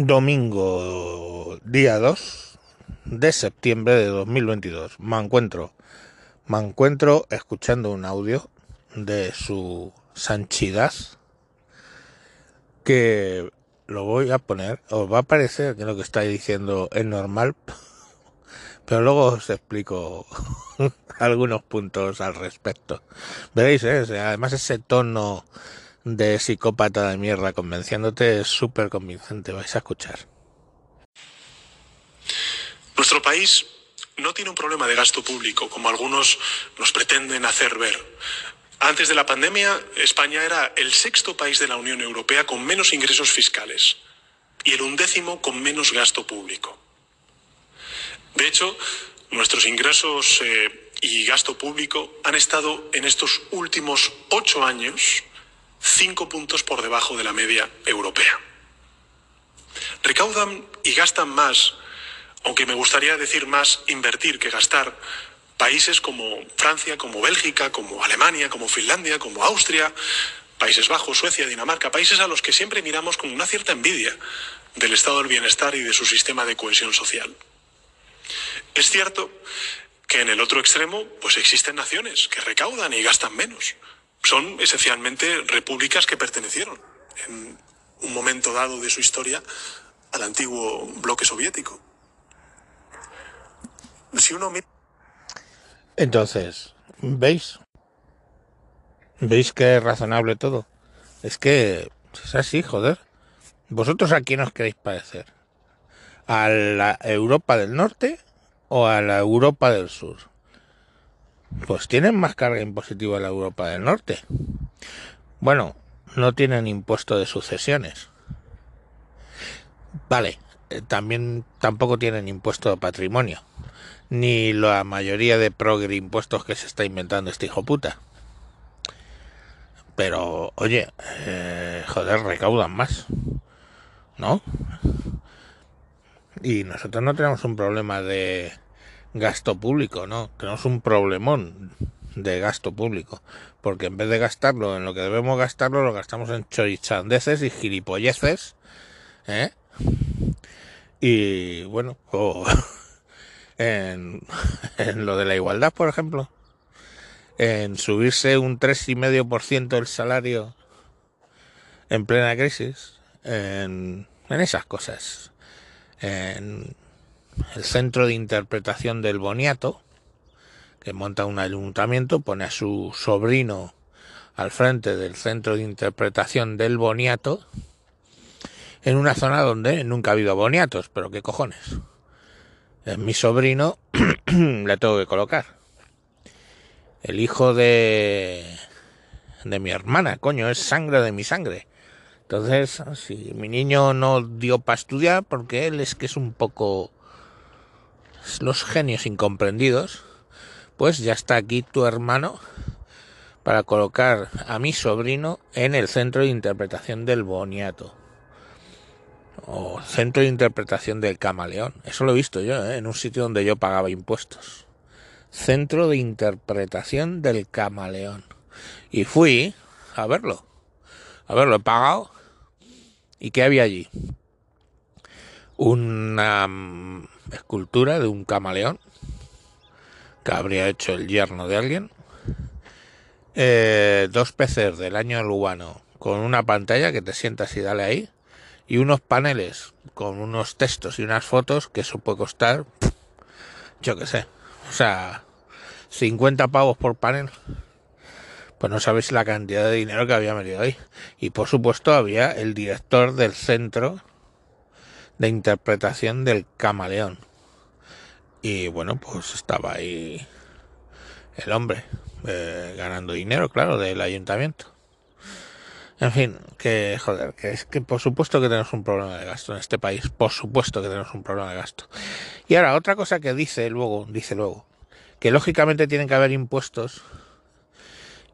Domingo, día 2 de septiembre de 2022. Me encuentro, me encuentro escuchando un audio de su sanchidad que lo voy a poner. Os va a parecer que lo que está diciendo es normal, pero luego os explico algunos puntos al respecto. Veréis, ¿eh? además ese tono de psicópata de mierda convenciéndote es súper convincente, vais a escuchar. Nuestro país no tiene un problema de gasto público, como algunos nos pretenden hacer ver. Antes de la pandemia, España era el sexto país de la Unión Europea con menos ingresos fiscales y el undécimo con menos gasto público. De hecho, nuestros ingresos eh, y gasto público han estado en estos últimos ocho años cinco puntos por debajo de la media europea. Recaudan y gastan más, aunque me gustaría decir más invertir que gastar, países como Francia, como Bélgica, como Alemania, como Finlandia, como Austria, Países Bajos, Suecia, Dinamarca, países a los que siempre miramos con una cierta envidia del estado del bienestar y de su sistema de cohesión social. Es cierto que en el otro extremo, pues existen naciones que recaudan y gastan menos, son esencialmente repúblicas que pertenecieron en un momento dado de su historia al antiguo bloque soviético. Si uno Entonces, ¿veis? ¿Veis que es razonable todo? Es que es así, joder. ¿Vosotros a quién os queréis parecer? ¿A la Europa del Norte o a la Europa del Sur? Pues tienen más carga impositiva la Europa del Norte. Bueno, no tienen impuesto de sucesiones. Vale, eh, también tampoco tienen impuesto de patrimonio. Ni la mayoría de progre impuestos que se está inventando este hijo puta. Pero, oye, eh, joder, recaudan más. ¿No? Y nosotros no tenemos un problema de gasto público, ¿no? Tenemos un problemón de gasto público, porque en vez de gastarlo en lo que debemos gastarlo, lo gastamos en chorichandeces y gilipolleces, ¿eh? Y bueno, o en, en lo de la igualdad, por ejemplo, en subirse un 3,5% el salario en plena crisis, en, en esas cosas, en el centro de interpretación del boniato, que monta un ayuntamiento, pone a su sobrino al frente del centro de interpretación del boniato, en una zona donde nunca ha habido boniatos, pero qué cojones. Es mi sobrino, le tengo que colocar. El hijo de de mi hermana, coño, es sangre de mi sangre. Entonces, si mi niño no dio para estudiar, porque él es que es un poco los genios incomprendidos, pues ya está aquí tu hermano para colocar a mi sobrino en el centro de interpretación del boniato o centro de interpretación del camaleón. Eso lo he visto yo, ¿eh? en un sitio donde yo pagaba impuestos. Centro de interpretación del camaleón. Y fui a verlo. A verlo, he pagado. ¿Y qué había allí? Una escultura de un camaleón que habría hecho el yerno de alguien. Eh, dos peces del año lugano con una pantalla que te sientas y dale ahí. Y unos paneles con unos textos y unas fotos que eso puede costar, yo qué sé. O sea, 50 pavos por panel. Pues no sabéis la cantidad de dinero que había metido ahí. Y por supuesto había el director del centro de interpretación del camaleón. Y bueno, pues estaba ahí el hombre eh, ganando dinero, claro, del ayuntamiento. En fin, que joder, que es que por supuesto que tenemos un problema de gasto en este país, por supuesto que tenemos un problema de gasto. Y ahora, otra cosa que dice luego, dice luego, que lógicamente tienen que haber impuestos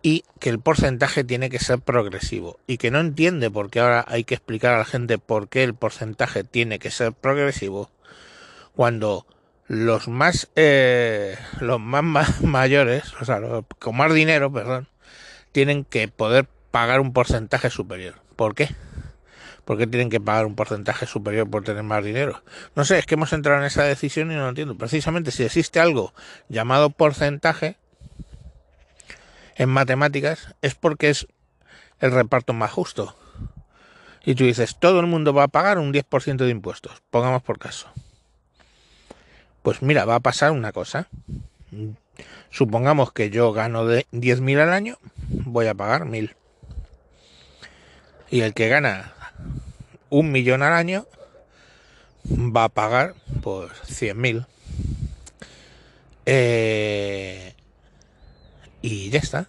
y que el porcentaje tiene que ser progresivo y que no entiende por qué ahora hay que explicar a la gente por qué el porcentaje tiene que ser progresivo cuando los más eh, los más mayores, o sea, los con más dinero, perdón, tienen que poder pagar un porcentaje superior. ¿Por qué? ¿Por qué tienen que pagar un porcentaje superior por tener más dinero? No sé, es que hemos entrado en esa decisión y no lo entiendo. Precisamente si existe algo llamado porcentaje en matemáticas es porque es el reparto más justo. Y tú dices, todo el mundo va a pagar un 10% de impuestos, pongamos por caso. Pues mira, va a pasar una cosa. Supongamos que yo gano de 10.000 al año, voy a pagar 1.000. Y el que gana un millón al año va a pagar pues 100.000. Eh, y ya está.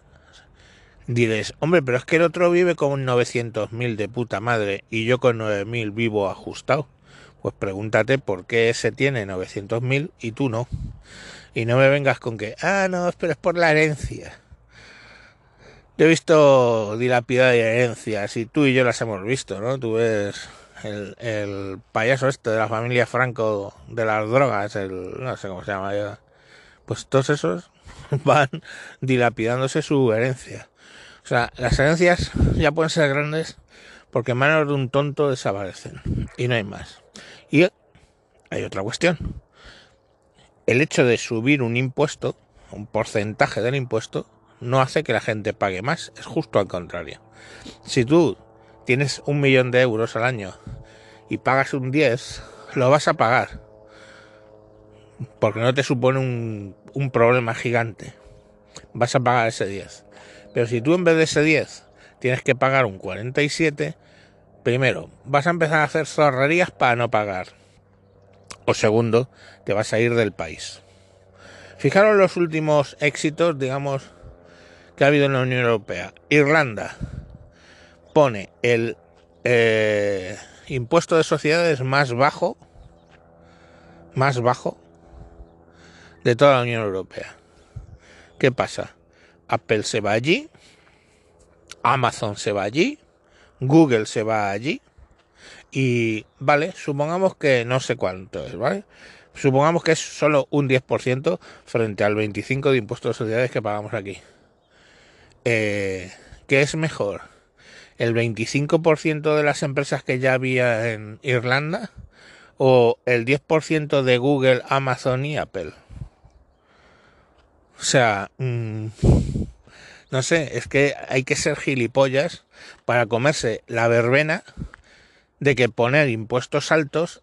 Diréis, hombre, pero es que el otro vive con 900.000 de puta madre y yo con 9.000 vivo ajustado. Pues pregúntate por qué ese tiene 900.000 y tú no. Y no me vengas con que, ah, no, pero es por la herencia. Yo he visto dilapidad de herencias y tú y yo las hemos visto, ¿no? Tú ves el, el payaso este de la familia Franco de las drogas, el, no sé cómo se llama. Pues todos esos van dilapidándose su herencia. O sea, las herencias ya pueden ser grandes porque en manos de un tonto desaparecen. Y no hay más. Y hay otra cuestión. El hecho de subir un impuesto, un porcentaje del impuesto, no hace que la gente pague más, es justo al contrario. Si tú tienes un millón de euros al año y pagas un 10, lo vas a pagar. Porque no te supone un, un problema gigante. Vas a pagar ese 10. Pero si tú en vez de ese 10 tienes que pagar un 47, primero, vas a empezar a hacer zorrerías para no pagar. O segundo, te vas a ir del país. Fijaros los últimos éxitos, digamos, que ha habido en la Unión Europea. Irlanda pone el eh, impuesto de sociedades más bajo, más bajo de toda la Unión Europea. ¿Qué pasa? Apple se va allí, Amazon se va allí, Google se va allí y, vale, supongamos que no sé cuánto es, ¿vale? Supongamos que es solo un 10% frente al 25% de impuestos de sociedades que pagamos aquí. Eh, ¿Qué es mejor? ¿El 25% de las empresas que ya había en Irlanda? ¿O el 10% de Google, Amazon y Apple? O sea, mmm, no sé, es que hay que ser gilipollas para comerse la verbena de que poner impuestos altos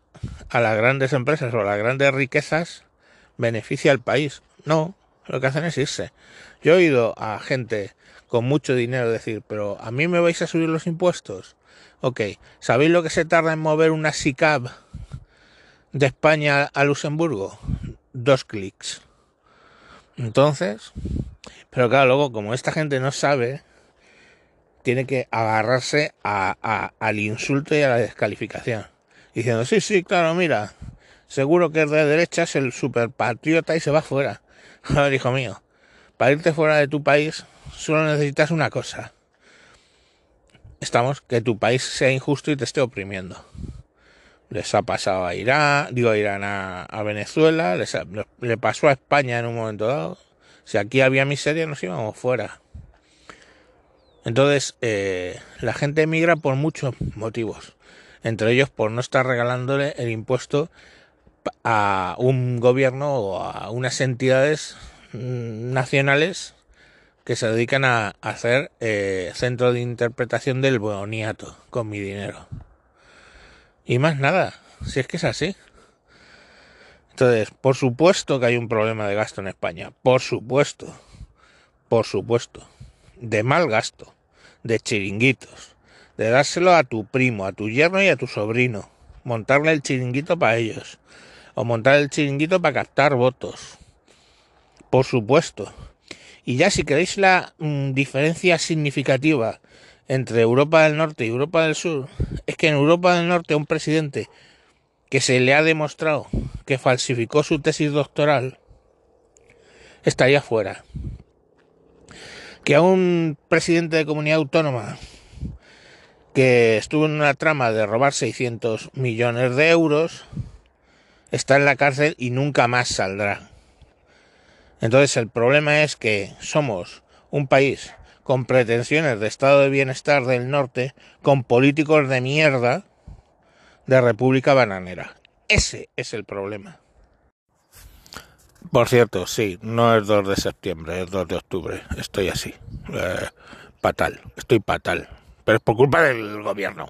a las grandes empresas o a las grandes riquezas beneficia al país. No, lo que hacen es irse. Yo he oído a gente con mucho dinero decir, pero a mí me vais a subir los impuestos. Ok, ¿sabéis lo que se tarda en mover una SICAB de España a Luxemburgo? Dos clics. Entonces, pero claro, luego como esta gente no sabe, tiene que agarrarse a, al insulto y a la descalificación. Diciendo, sí, sí, claro, mira, seguro que es de derechas el superpatriota y se va fuera. A ver, hijo mío, para irte fuera de tu país solo necesitas una cosa. Estamos, que tu país sea injusto y te esté oprimiendo. Les ha pasado a Irán, digo a Irán a, Venezuela, les ha, le pasó a España en un momento dado. Si aquí había miseria, nos íbamos fuera. Entonces, eh, la gente emigra por muchos motivos. Entre ellos, por no estar regalándole el impuesto a un gobierno o a unas entidades nacionales que se dedican a hacer eh, centro de interpretación del boniato con mi dinero. Y más nada, si es que es así. Entonces, por supuesto que hay un problema de gasto en España, por supuesto, por supuesto, de mal gasto, de chiringuitos, de dárselo a tu primo, a tu yerno y a tu sobrino, montarle el chiringuito para ellos, o montar el chiringuito para captar votos, por supuesto. Y ya si queréis la mmm, diferencia significativa entre Europa del Norte y Europa del Sur, es que en Europa del Norte un presidente que se le ha demostrado que falsificó su tesis doctoral estaría fuera. Que a un presidente de comunidad autónoma que estuvo en una trama de robar 600 millones de euros está en la cárcel y nunca más saldrá. Entonces el problema es que somos un país con pretensiones de estado de bienestar del norte, con políticos de mierda, de República Bananera. Ese es el problema. Por cierto, sí, no es 2 de septiembre, es 2 de octubre. Estoy así. Eh, fatal, estoy fatal. Pero es por culpa del gobierno.